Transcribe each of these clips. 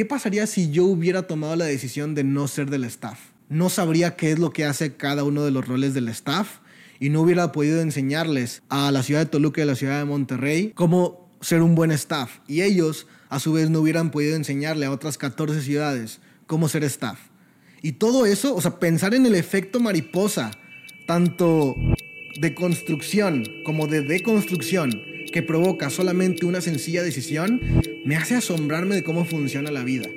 ¿qué pasaría si yo hubiera tomado la decisión de no ser del staff? No sabría qué es lo que hace cada uno de los roles del staff y no hubiera podido enseñarles a la ciudad de Toluca y a la ciudad de Monterrey cómo ser un buen staff. Y ellos, a su vez, no hubieran podido enseñarle a otras 14 ciudades cómo ser staff. Y todo eso, o sea, pensar en el efecto mariposa, tanto de construcción como de deconstrucción, que provoca solamente una sencilla decisión, me hace asombrarme de cómo funciona la vida.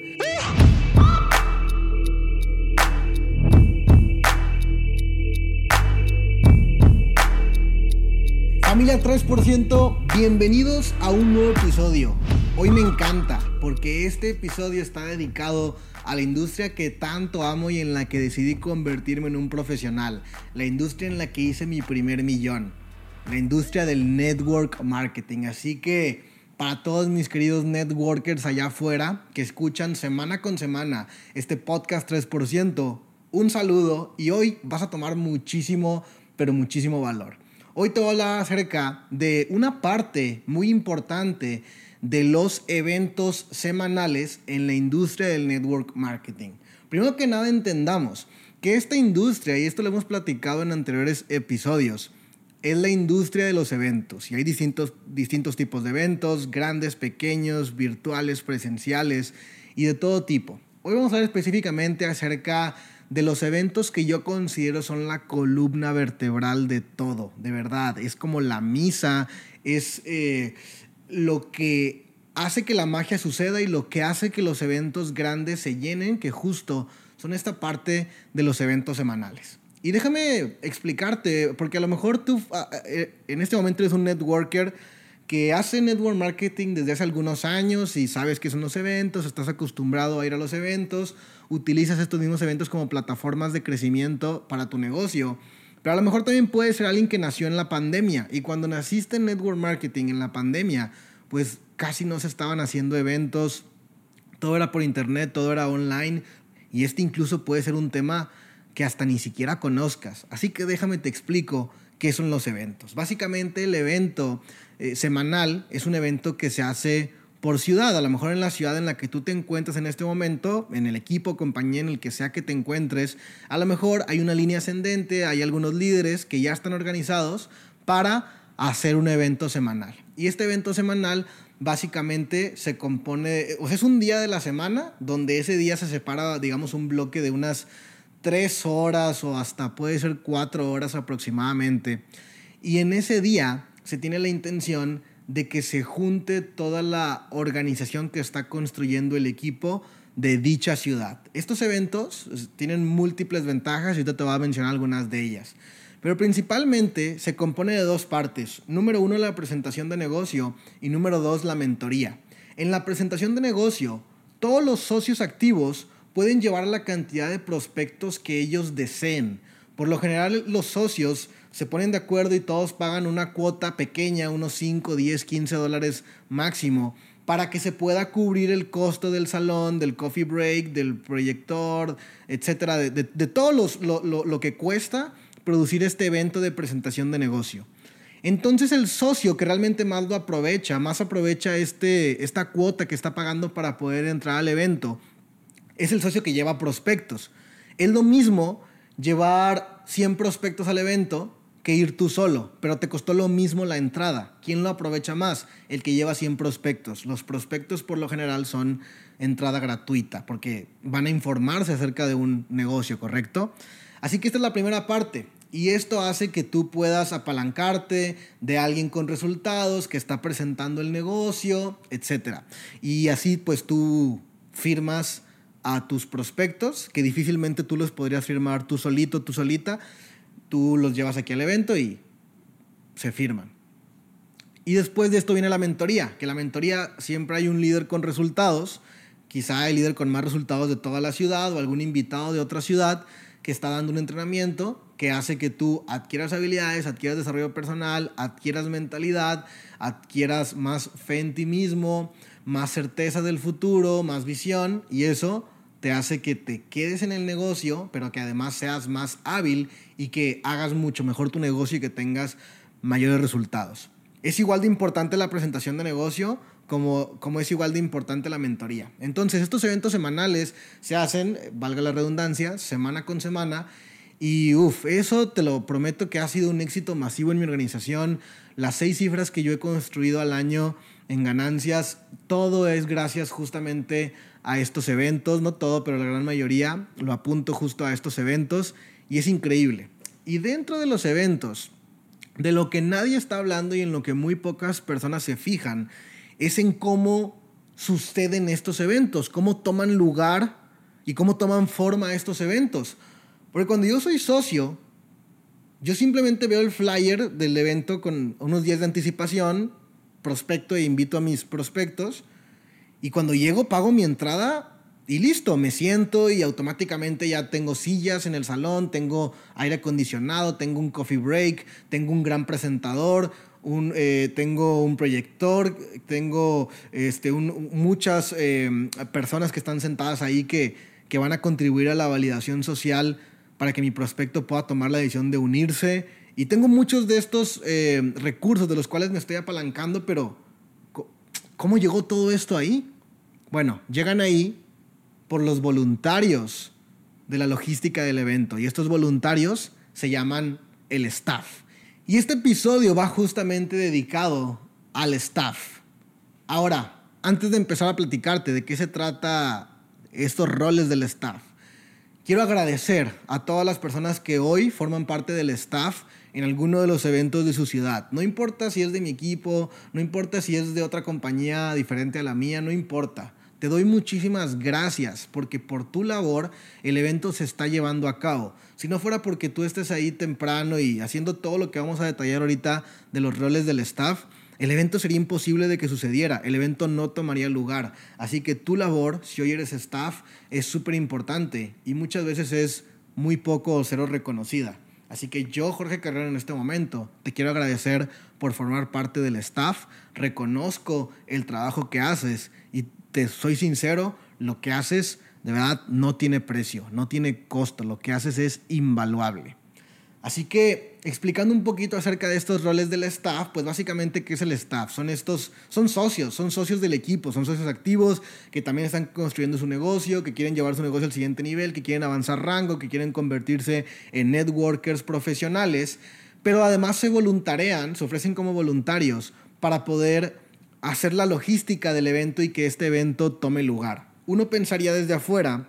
Familia 3%, bienvenidos a un nuevo episodio. Hoy me encanta porque este episodio está dedicado a la industria que tanto amo y en la que decidí convertirme en un profesional. La industria en la que hice mi primer millón. La industria del network marketing. Así que para todos mis queridos networkers allá afuera que escuchan semana con semana este podcast 3%, un saludo y hoy vas a tomar muchísimo, pero muchísimo valor. Hoy te voy a hablar acerca de una parte muy importante de los eventos semanales en la industria del network marketing. Primero que nada entendamos que esta industria, y esto lo hemos platicado en anteriores episodios, es la industria de los eventos. Y hay distintos, distintos tipos de eventos, grandes, pequeños, virtuales, presenciales y de todo tipo. Hoy vamos a hablar específicamente acerca de los eventos que yo considero son la columna vertebral de todo, de verdad. Es como la misa, es eh, lo que hace que la magia suceda y lo que hace que los eventos grandes se llenen, que justo son esta parte de los eventos semanales. Y déjame explicarte, porque a lo mejor tú ah, eh, en este momento eres un networker que hace network marketing desde hace algunos años y sabes que son los eventos, estás acostumbrado a ir a los eventos, utilizas estos mismos eventos como plataformas de crecimiento para tu negocio. Pero a lo mejor también puede ser alguien que nació en la pandemia y cuando naciste en network marketing en la pandemia, pues casi no se estaban haciendo eventos, todo era por internet, todo era online y este incluso puede ser un tema que hasta ni siquiera conozcas. Así que déjame te explico qué son los eventos. Básicamente el evento eh, semanal es un evento que se hace por ciudad, a lo mejor en la ciudad en la que tú te encuentras en este momento, en el equipo, compañía, en el que sea que te encuentres, a lo mejor hay una línea ascendente, hay algunos líderes que ya están organizados para hacer un evento semanal. Y este evento semanal básicamente se compone, o sea, es un día de la semana donde ese día se separa, digamos, un bloque de unas tres horas o hasta puede ser cuatro horas aproximadamente. Y en ese día se tiene la intención de que se junte toda la organización que está construyendo el equipo de dicha ciudad. Estos eventos tienen múltiples ventajas y ahorita te voy a mencionar algunas de ellas. Pero principalmente se compone de dos partes. Número uno, la presentación de negocio y número dos, la mentoría. En la presentación de negocio, todos los socios activos pueden llevar la cantidad de prospectos que ellos deseen. Por lo general, los socios se ponen de acuerdo y todos pagan una cuota pequeña, unos 5, 10, 15 dólares máximo, para que se pueda cubrir el costo del salón, del coffee break, del proyector, etcétera, de, todo lo, que cuesta producir este evento de presentación de negocio. Entonces el socio que realmente más lo aprovecha, más aprovecha este, esta cuota que está pagando para poder entrar al evento, es el socio que lleva prospectos. Es lo mismo llevar 100 prospectos al evento que ir tú solo, pero te costó lo mismo la entrada. ¿Quién lo aprovecha más? El que lleva 100 prospectos. Los prospectos por lo general son entrada gratuita porque van a informarse acerca de un negocio, ¿correcto? Así que esta es la primera parte. Y esto hace que tú puedas apalancarte de alguien con resultados, que está presentando el negocio, etc. Y así pues tú firmas a tus prospectos, que difícilmente tú los podrías firmar tú solito, tú solita. Tú los llevas aquí al evento y se firman. Y después de esto viene la mentoría, que la mentoría siempre hay un líder con resultados, quizá el líder con más resultados de toda la ciudad o algún invitado de otra ciudad que está dando un entrenamiento que hace que tú adquieras habilidades, adquieras desarrollo personal, adquieras mentalidad, adquieras más fe en ti mismo, más certeza del futuro, más visión y eso te hace que te quedes en el negocio, pero que además seas más hábil y que hagas mucho mejor tu negocio y que tengas mayores resultados. Es igual de importante la presentación de negocio como, como es igual de importante la mentoría. Entonces, estos eventos semanales se hacen, valga la redundancia, semana con semana. Y uff, eso te lo prometo que ha sido un éxito masivo en mi organización. Las seis cifras que yo he construido al año en ganancias, todo es gracias justamente a estos eventos, no todo, pero la gran mayoría lo apunto justo a estos eventos y es increíble. Y dentro de los eventos, de lo que nadie está hablando y en lo que muy pocas personas se fijan, es en cómo suceden estos eventos, cómo toman lugar y cómo toman forma estos eventos. Porque cuando yo soy socio, yo simplemente veo el flyer del evento con unos días de anticipación, prospecto e invito a mis prospectos, y cuando llego pago mi entrada y listo, me siento y automáticamente ya tengo sillas en el salón, tengo aire acondicionado, tengo un coffee break, tengo un gran presentador, un, eh, tengo un proyector, tengo este, muchas eh, personas que están sentadas ahí que, que van a contribuir a la validación social para que mi prospecto pueda tomar la decisión de unirse. Y tengo muchos de estos eh, recursos de los cuales me estoy apalancando, pero ¿cómo llegó todo esto ahí? Bueno, llegan ahí por los voluntarios de la logística del evento. Y estos voluntarios se llaman el staff. Y este episodio va justamente dedicado al staff. Ahora, antes de empezar a platicarte de qué se trata estos roles del staff, quiero agradecer a todas las personas que hoy forman parte del staff en alguno de los eventos de su ciudad. No importa si es de mi equipo, no importa si es de otra compañía diferente a la mía, no importa. Te doy muchísimas gracias porque por tu labor el evento se está llevando a cabo. Si no fuera porque tú estés ahí temprano y haciendo todo lo que vamos a detallar ahorita de los roles del staff, el evento sería imposible de que sucediera, el evento no tomaría lugar. Así que tu labor, si hoy eres staff, es súper importante y muchas veces es muy poco o cero reconocida. Así que yo, Jorge Carrera, en este momento te quiero agradecer por formar parte del staff. Reconozco el trabajo que haces y te soy sincero, lo que haces de verdad no tiene precio, no tiene costo, lo que haces es invaluable. Así que explicando un poquito acerca de estos roles del staff, pues básicamente qué es el staff? Son estos son socios, son socios del equipo, son socios activos que también están construyendo su negocio, que quieren llevar su negocio al siguiente nivel, que quieren avanzar rango, que quieren convertirse en networkers profesionales, pero además se voluntarian, se ofrecen como voluntarios para poder hacer la logística del evento y que este evento tome lugar. Uno pensaría desde afuera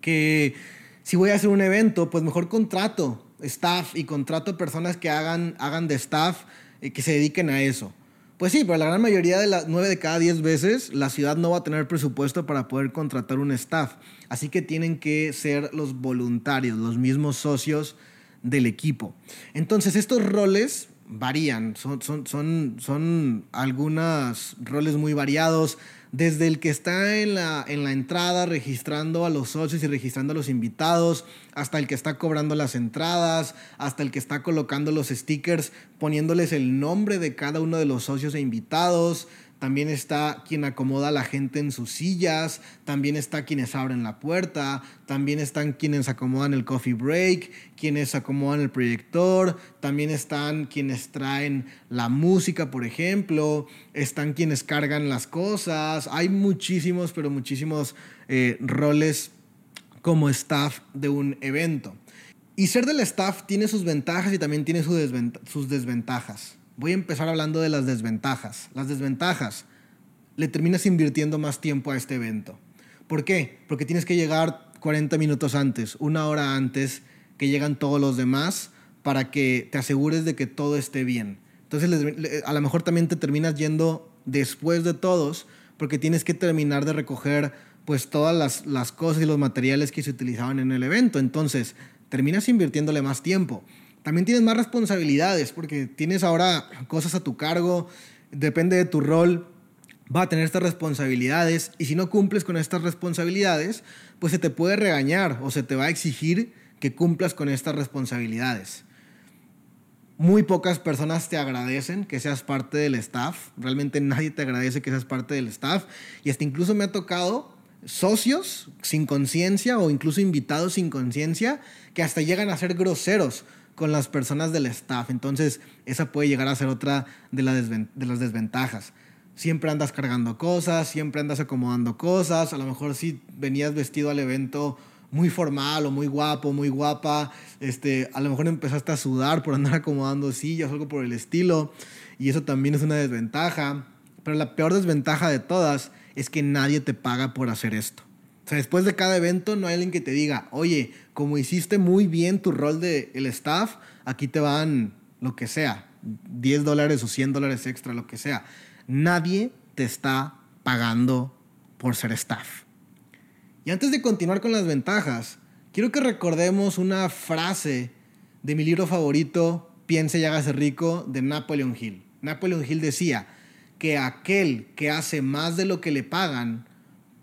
que si voy a hacer un evento, pues mejor contrato staff y contrato personas que hagan, hagan de staff eh, que se dediquen a eso. Pues sí, pero la gran mayoría de las 9 de cada 10 veces la ciudad no va a tener presupuesto para poder contratar un staff. Así que tienen que ser los voluntarios, los mismos socios del equipo. Entonces, estos roles varían, son, son, son, son algunos roles muy variados, desde el que está en la, en la entrada registrando a los socios y registrando a los invitados, hasta el que está cobrando las entradas, hasta el que está colocando los stickers, poniéndoles el nombre de cada uno de los socios e invitados, también está quien acomoda a la gente en sus sillas, también está quienes abren la puerta, también están quienes acomodan el coffee break, quienes acomodan el proyector, también están quienes traen la música, por ejemplo, están quienes cargan las cosas, hay muchísimos, pero muchísimos eh, roles como staff de un evento. Y ser del staff tiene sus ventajas y también tiene sus desventajas. Voy a empezar hablando de las desventajas. Las desventajas, le terminas invirtiendo más tiempo a este evento. ¿Por qué? Porque tienes que llegar 40 minutos antes, una hora antes que llegan todos los demás para que te asegures de que todo esté bien. Entonces, a lo mejor también te terminas yendo después de todos porque tienes que terminar de recoger pues todas las, las cosas y los materiales que se utilizaban en el evento. Entonces, terminas invirtiéndole más tiempo. También tienes más responsabilidades porque tienes ahora cosas a tu cargo, depende de tu rol, va a tener estas responsabilidades y si no cumples con estas responsabilidades, pues se te puede regañar o se te va a exigir que cumplas con estas responsabilidades. Muy pocas personas te agradecen que seas parte del staff, realmente nadie te agradece que seas parte del staff y hasta incluso me ha tocado socios sin conciencia o incluso invitados sin conciencia que hasta llegan a ser groseros con las personas del staff. Entonces, esa puede llegar a ser otra de, las desventajas. siempre andas cargando cosas, siempre andas acomodando cosas, a lo mejor si venías vestido al evento muy formal o muy guapo, muy guapa, este, a lo mejor empezaste a sudar por andar acomodando sillas o algo por el estilo, y eso también es una desventaja, pero la peor desventaja de todas es que nadie te paga por hacer esto. O sea, después de cada evento no hay alguien que te diga, oye, como hiciste muy bien tu rol de el staff, aquí te van lo que sea, 10 dólares o 100 dólares extra, lo que sea. Nadie te está pagando por ser staff. Y antes de continuar con las ventajas, quiero que recordemos una frase de mi libro favorito, Piense y hágase rico, de Napoleon Hill. Napoleon Hill decía que aquel que hace más de lo que le pagan,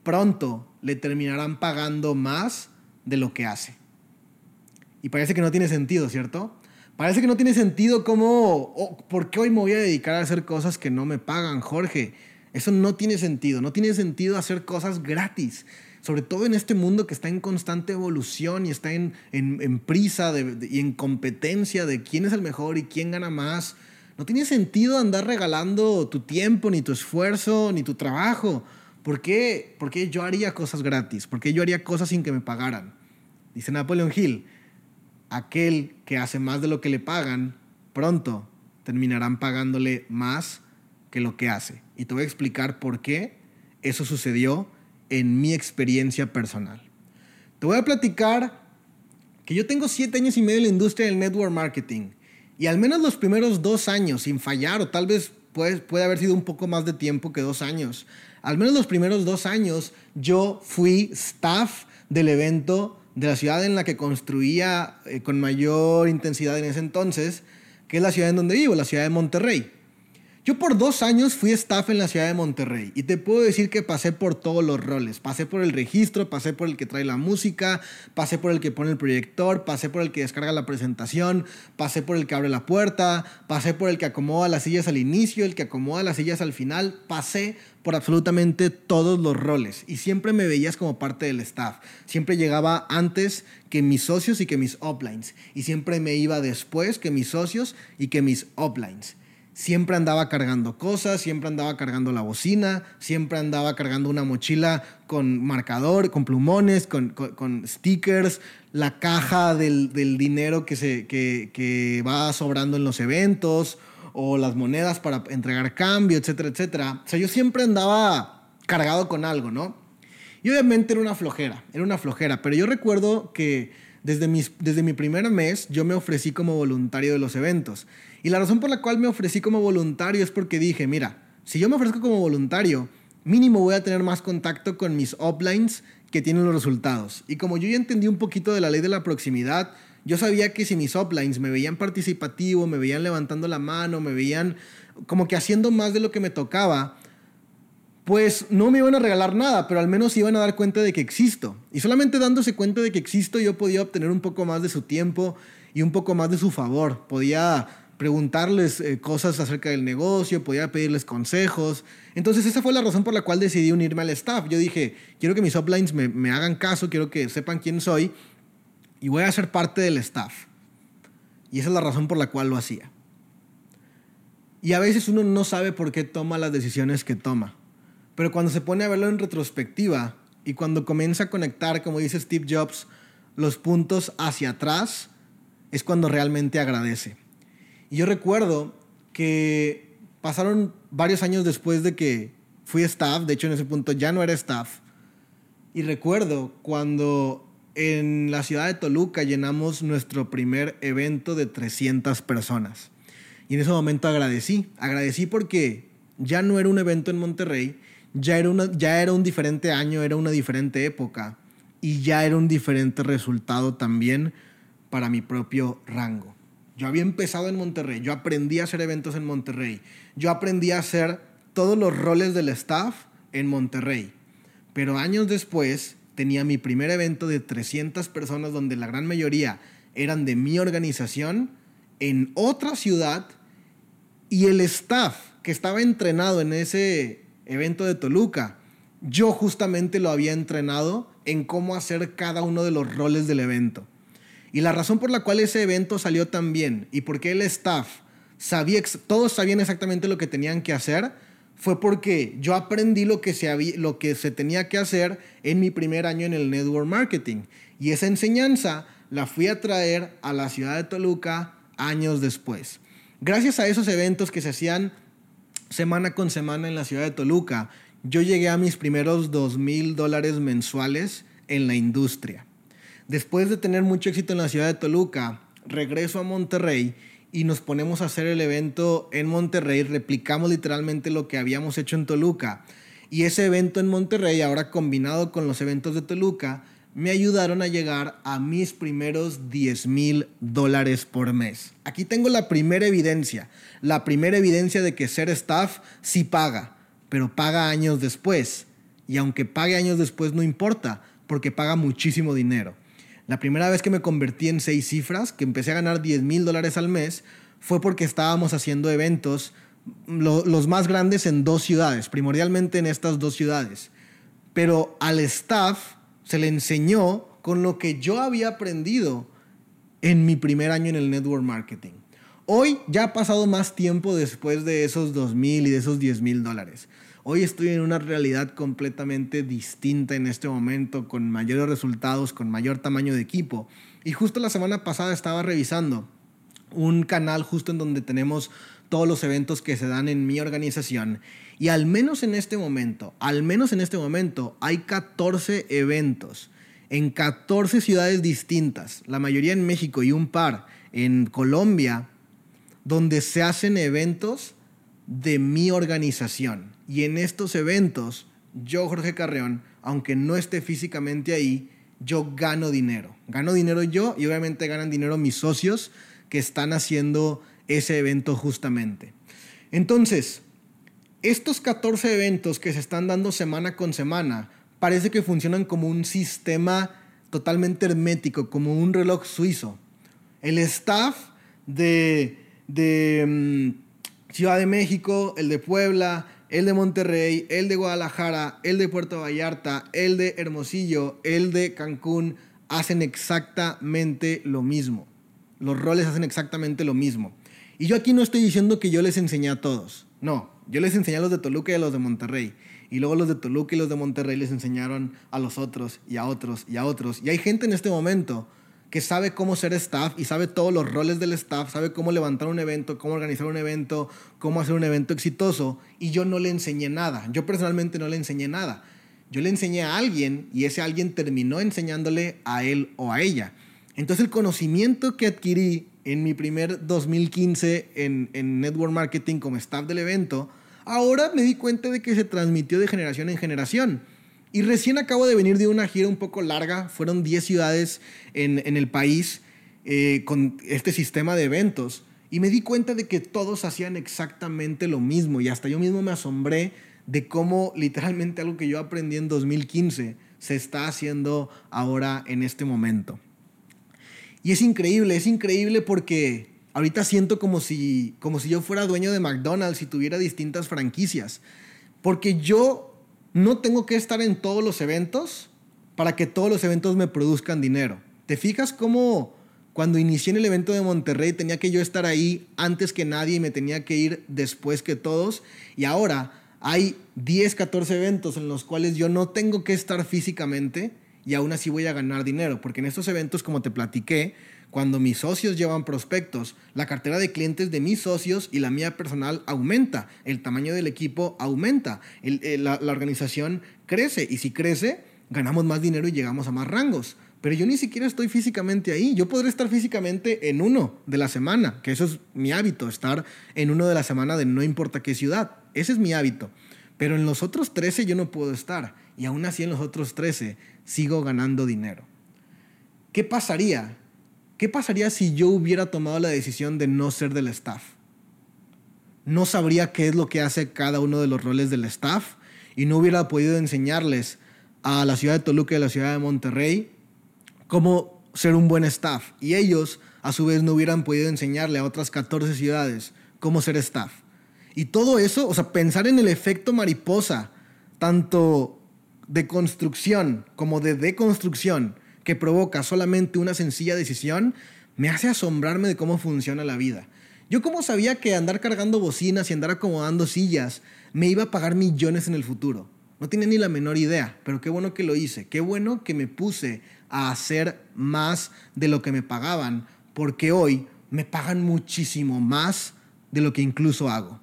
pronto le terminarán pagando más de lo que hace. Y parece que no tiene sentido, ¿cierto? Parece que no tiene sentido cómo, ¿por qué hoy me voy a dedicar a hacer cosas que no me pagan, Jorge? Eso no tiene sentido, no tiene sentido hacer cosas gratis, sobre todo en este mundo que está en constante evolución y está en, en, prisa y en competencia de quién es el mejor y quién gana más. No tiene sentido andar regalando tu tiempo, ni tu esfuerzo, ni tu trabajo. ¿Por qué? Porque yo haría cosas gratis, porque yo haría cosas sin que me pagaran. Dice Napoleon Hill, aquel que hace más de lo que le pagan, pronto terminarán pagándole más que lo que hace. Y te voy a explicar por qué eso sucedió en mi experiencia personal. Te voy a platicar que yo tengo siete años y medio en la industria del network marketing. Y al menos los primeros dos años, sin fallar, o tal vez puede, puede haber sido un poco más de tiempo que dos años, al menos los primeros dos años yo fui staff del evento de la ciudad en la que construía eh, con mayor intensidad en ese entonces, que es la ciudad en donde vivo, la ciudad de Monterrey. Yo por dos años fui staff en la ciudad de Monterrey y te puedo decir que pasé por todos los roles. Pasé por el registro, pasé por el que trae la música, pasé por el que pone el proyector, pasé por el que descarga la presentación, pasé por el que abre la puerta, pasé por el que acomoda las sillas al inicio, el que acomoda las sillas al final. Pasé por absolutamente todos los roles y siempre me veías como parte del staff. Siempre llegaba antes que mis socios y que mis uplines y siempre me iba después que mis socios y que mis uplines siempre andaba cargando cosas, siempre andaba cargando la bocina, siempre andaba cargando una mochila con marcador, con plumones, con, stickers, la caja del, dinero que, se, que, va sobrando en los eventos, o las monedas para entregar cambio, etcétera, etcétera. O sea, yo siempre andaba cargado con algo, ¿no? Y obviamente era una flojera, era una flojera, pero yo recuerdo que desde, mis, desde mi primer mes yo me ofrecí como voluntario de los eventos. Y la razón por la cual me ofrecí como voluntario es porque dije, mira, si yo me ofrezco como voluntario, mínimo voy a tener más contacto con mis uplines que tienen los resultados. Y como yo ya entendí un poquito de la ley de la proximidad, yo sabía que si mis uplines me veían participativo, me veían levantando la mano, me veían como que haciendo más de lo que me tocaba, pues no me iban a regalar nada, pero al menos iban a dar cuenta de que existo. Y solamente dándose cuenta de que existo yo podía obtener un poco más de su tiempo y un poco más de su favor. Podía preguntarles eh, cosas acerca del negocio, podía pedirles consejos. Entonces esa fue la razón por la cual decidí unirme al staff. Yo dije, quiero que mis uplines me, me hagan caso, quiero que sepan quién soy y voy a ser parte del staff. Y esa es la razón por la cual lo hacía. Y a veces uno no sabe por qué toma las decisiones que toma. Pero cuando se pone a verlo en retrospectiva y cuando comienza a conectar, como dice Steve Jobs, los puntos hacia atrás, es cuando realmente agradece. Y yo recuerdo que pasaron varios años después de que fui staff, de hecho en ese punto ya no era staff, y recuerdo cuando en la ciudad de Toluca llenamos nuestro primer evento de 300 personas. Y en ese momento agradecí, agradecí porque ya no era un evento en Monterrey, ya era, una, ya era un diferente año, era una diferente época y ya era un diferente resultado también para mi propio rango. Yo había empezado en Monterrey, yo aprendí a hacer eventos en Monterrey, yo aprendí a hacer todos los roles del staff en Monterrey. Pero años después tenía mi primer evento de 300 personas donde la gran mayoría eran de mi organización en otra ciudad y el staff que estaba entrenado en ese evento de Toluca, yo justamente lo había entrenado en cómo hacer cada uno de los roles del evento. Y la razón por la cual ese evento salió tan bien y por qué el staff sabía, todos sabían exactamente lo que tenían que hacer, fue porque yo aprendí lo que, se lo que se tenía que hacer en mi primer año en el network marketing. Y esa enseñanza la fui a traer a la ciudad de Toluca años después. Gracias a esos eventos que se hacían semana con semana en la ciudad de Toluca, yo llegué a mis primeros dos mil dólares mensuales en la industria. Después de tener mucho éxito en la ciudad de Toluca, regreso a Monterrey y nos ponemos a hacer el evento en Monterrey, replicamos literalmente lo que habíamos hecho en Toluca. Y ese evento en Monterrey, ahora combinado con los eventos de Toluca, me ayudaron a llegar a mis primeros 10 mil dólares por mes. Aquí tengo la primera evidencia, la primera evidencia de que ser staff sí paga, pero paga años después. Y aunque pague años después no importa, porque paga muchísimo dinero. La primera vez que me convertí en seis cifras, que empecé a ganar 10 mil dólares al mes, fue porque estábamos haciendo eventos, los más grandes en dos ciudades, primordialmente en estas dos ciudades. Pero al staff se le enseñó con lo que yo había aprendido en mi primer año en el network marketing. Hoy ya ha pasado más tiempo después de esos 2 mil y de esos 10 mil dólares. Hoy estoy en una realidad completamente distinta en este momento, con mayores resultados, con mayor tamaño de equipo. Y justo la semana pasada estaba revisando un canal justo en donde tenemos todos los eventos que se dan en mi organización. Y al menos en este momento, al menos en este momento, hay 14 eventos en 14 ciudades distintas, la mayoría en México y un par en Colombia, donde se hacen eventos de mi organización. Y en estos eventos, yo, Jorge Carreón, aunque no esté físicamente ahí, yo gano dinero. Gano dinero yo y obviamente ganan dinero mis socios que están haciendo ese evento justamente. Entonces, estos 14 eventos que se están dando semana con semana parece que funcionan como un sistema totalmente hermético, como un reloj suizo. El staff de, de mm, Ciudad de México, el de Puebla, el de Monterrey, el de Guadalajara, el de Puerto Vallarta, el de Hermosillo, el de Cancún, hacen exactamente lo mismo. Los roles hacen exactamente lo mismo. Y yo aquí no estoy diciendo que yo les enseñé a todos. No, yo les enseñé a los de Toluca y a los de Monterrey. Y luego los de Toluca y los de Monterrey les enseñaron a los otros y a otros y a otros. Y hay gente en este momento que sabe cómo ser staff y sabe todos los roles del staff, sabe cómo levantar un evento, cómo organizar un evento, cómo hacer un evento exitoso, y yo no le enseñé nada. Yo personalmente no le enseñé nada. Yo le enseñé a alguien y ese alguien terminó enseñándole a él o a ella. Entonces el conocimiento que adquirí en mi primer 2015 en, en network marketing como staff del evento, ahora me di cuenta de que se transmitió de generación en generación. Y recién acabo de venir de una gira un poco larga, fueron 10 ciudades en, el país eh, con este sistema de eventos. Y me di cuenta de que todos hacían exactamente lo mismo. Y hasta yo mismo me asombré de cómo literalmente algo que yo aprendí en 2015 se está haciendo ahora en este momento. Y es increíble, es increíble porque ahorita siento como si, como si yo fuera dueño de McDonald's y tuviera distintas franquicias. Porque yo no tengo que estar en todos los eventos para que todos los eventos me produzcan dinero. ¿Te fijas cómo cuando inicié en el evento de Monterrey tenía que yo estar ahí antes que nadie y me tenía que ir después que todos? Y ahora hay 10, 14 eventos en los cuales yo no tengo que estar físicamente y aún así voy a ganar dinero, porque en estos eventos, como te platiqué, cuando mis socios llevan prospectos, la cartera de clientes de mis socios y la mía personal aumenta, el tamaño del equipo aumenta, la, la organización crece y si crece, ganamos más dinero y llegamos a más rangos. Pero yo ni siquiera estoy físicamente ahí. Yo podré estar físicamente en uno de la semana, que eso es mi hábito, estar en uno de la semana de no importa qué ciudad. Ese es mi hábito. Pero en los otros 13 yo no puedo estar. Y aún así en los otros 13 sigo ganando dinero. ¿Qué pasaría ¿Qué pasaría si yo hubiera tomado la decisión de no ser del staff? No sabría qué es lo que hace cada uno de los roles del staff y no hubiera podido enseñarles a la ciudad de Toluca y a la ciudad de Monterrey cómo ser un buen staff. Y ellos, a su vez, no hubieran podido enseñarle a otras 14 ciudades cómo ser staff. Y todo eso, o sea, pensar en el efecto mariposa, tanto de construcción como de deconstrucción, que provoca solamente una sencilla decisión, me hace asombrarme de cómo funciona la vida. Yo como sabía que andar cargando bocinas y andar acomodando sillas me iba a pagar millones en el futuro. No tenía ni la menor idea, pero qué bueno que lo hice. Qué bueno que me puse a hacer más de lo que me pagaban, porque hoy me pagan muchísimo más de lo que incluso hago.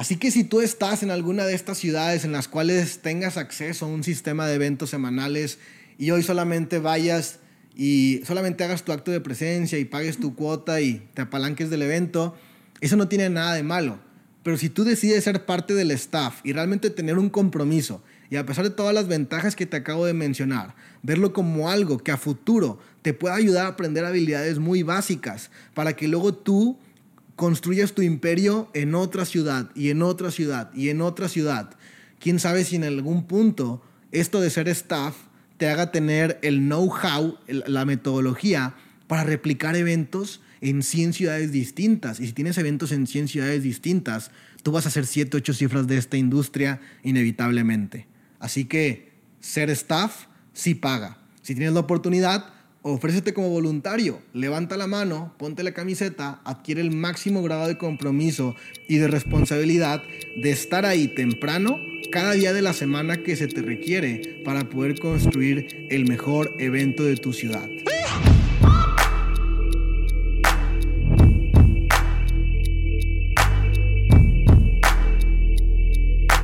Así que si tú estás en alguna de estas ciudades en las cuales tengas acceso a un sistema de eventos semanales y hoy solamente vayas y solamente hagas tu acto de presencia y pagues tu cuota y te apalanques del evento, eso no tiene nada de malo. Pero si tú decides ser parte del staff y realmente tener un compromiso, y a pesar de todas las ventajas que te acabo de mencionar, verlo como algo que a futuro te pueda ayudar a aprender habilidades muy básicas para que luego tú construyas tu imperio en otra ciudad y en otra ciudad y en otra ciudad. Quién sabe si en algún punto esto de ser staff te haga tener el know-how, la metodología para replicar eventos en 100 ciudades distintas. Y si tienes eventos en 100 ciudades distintas, tú vas a hacer 7, 8 cifras de esta industria inevitablemente. Así que ser staff sí paga. Si tienes la oportunidad, ofrécete como voluntario, levanta la mano, ponte la camiseta, adquiere el máximo grado de compromiso y de responsabilidad de estar ahí temprano cada día de la semana que se te requiere para poder construir el mejor evento de tu ciudad.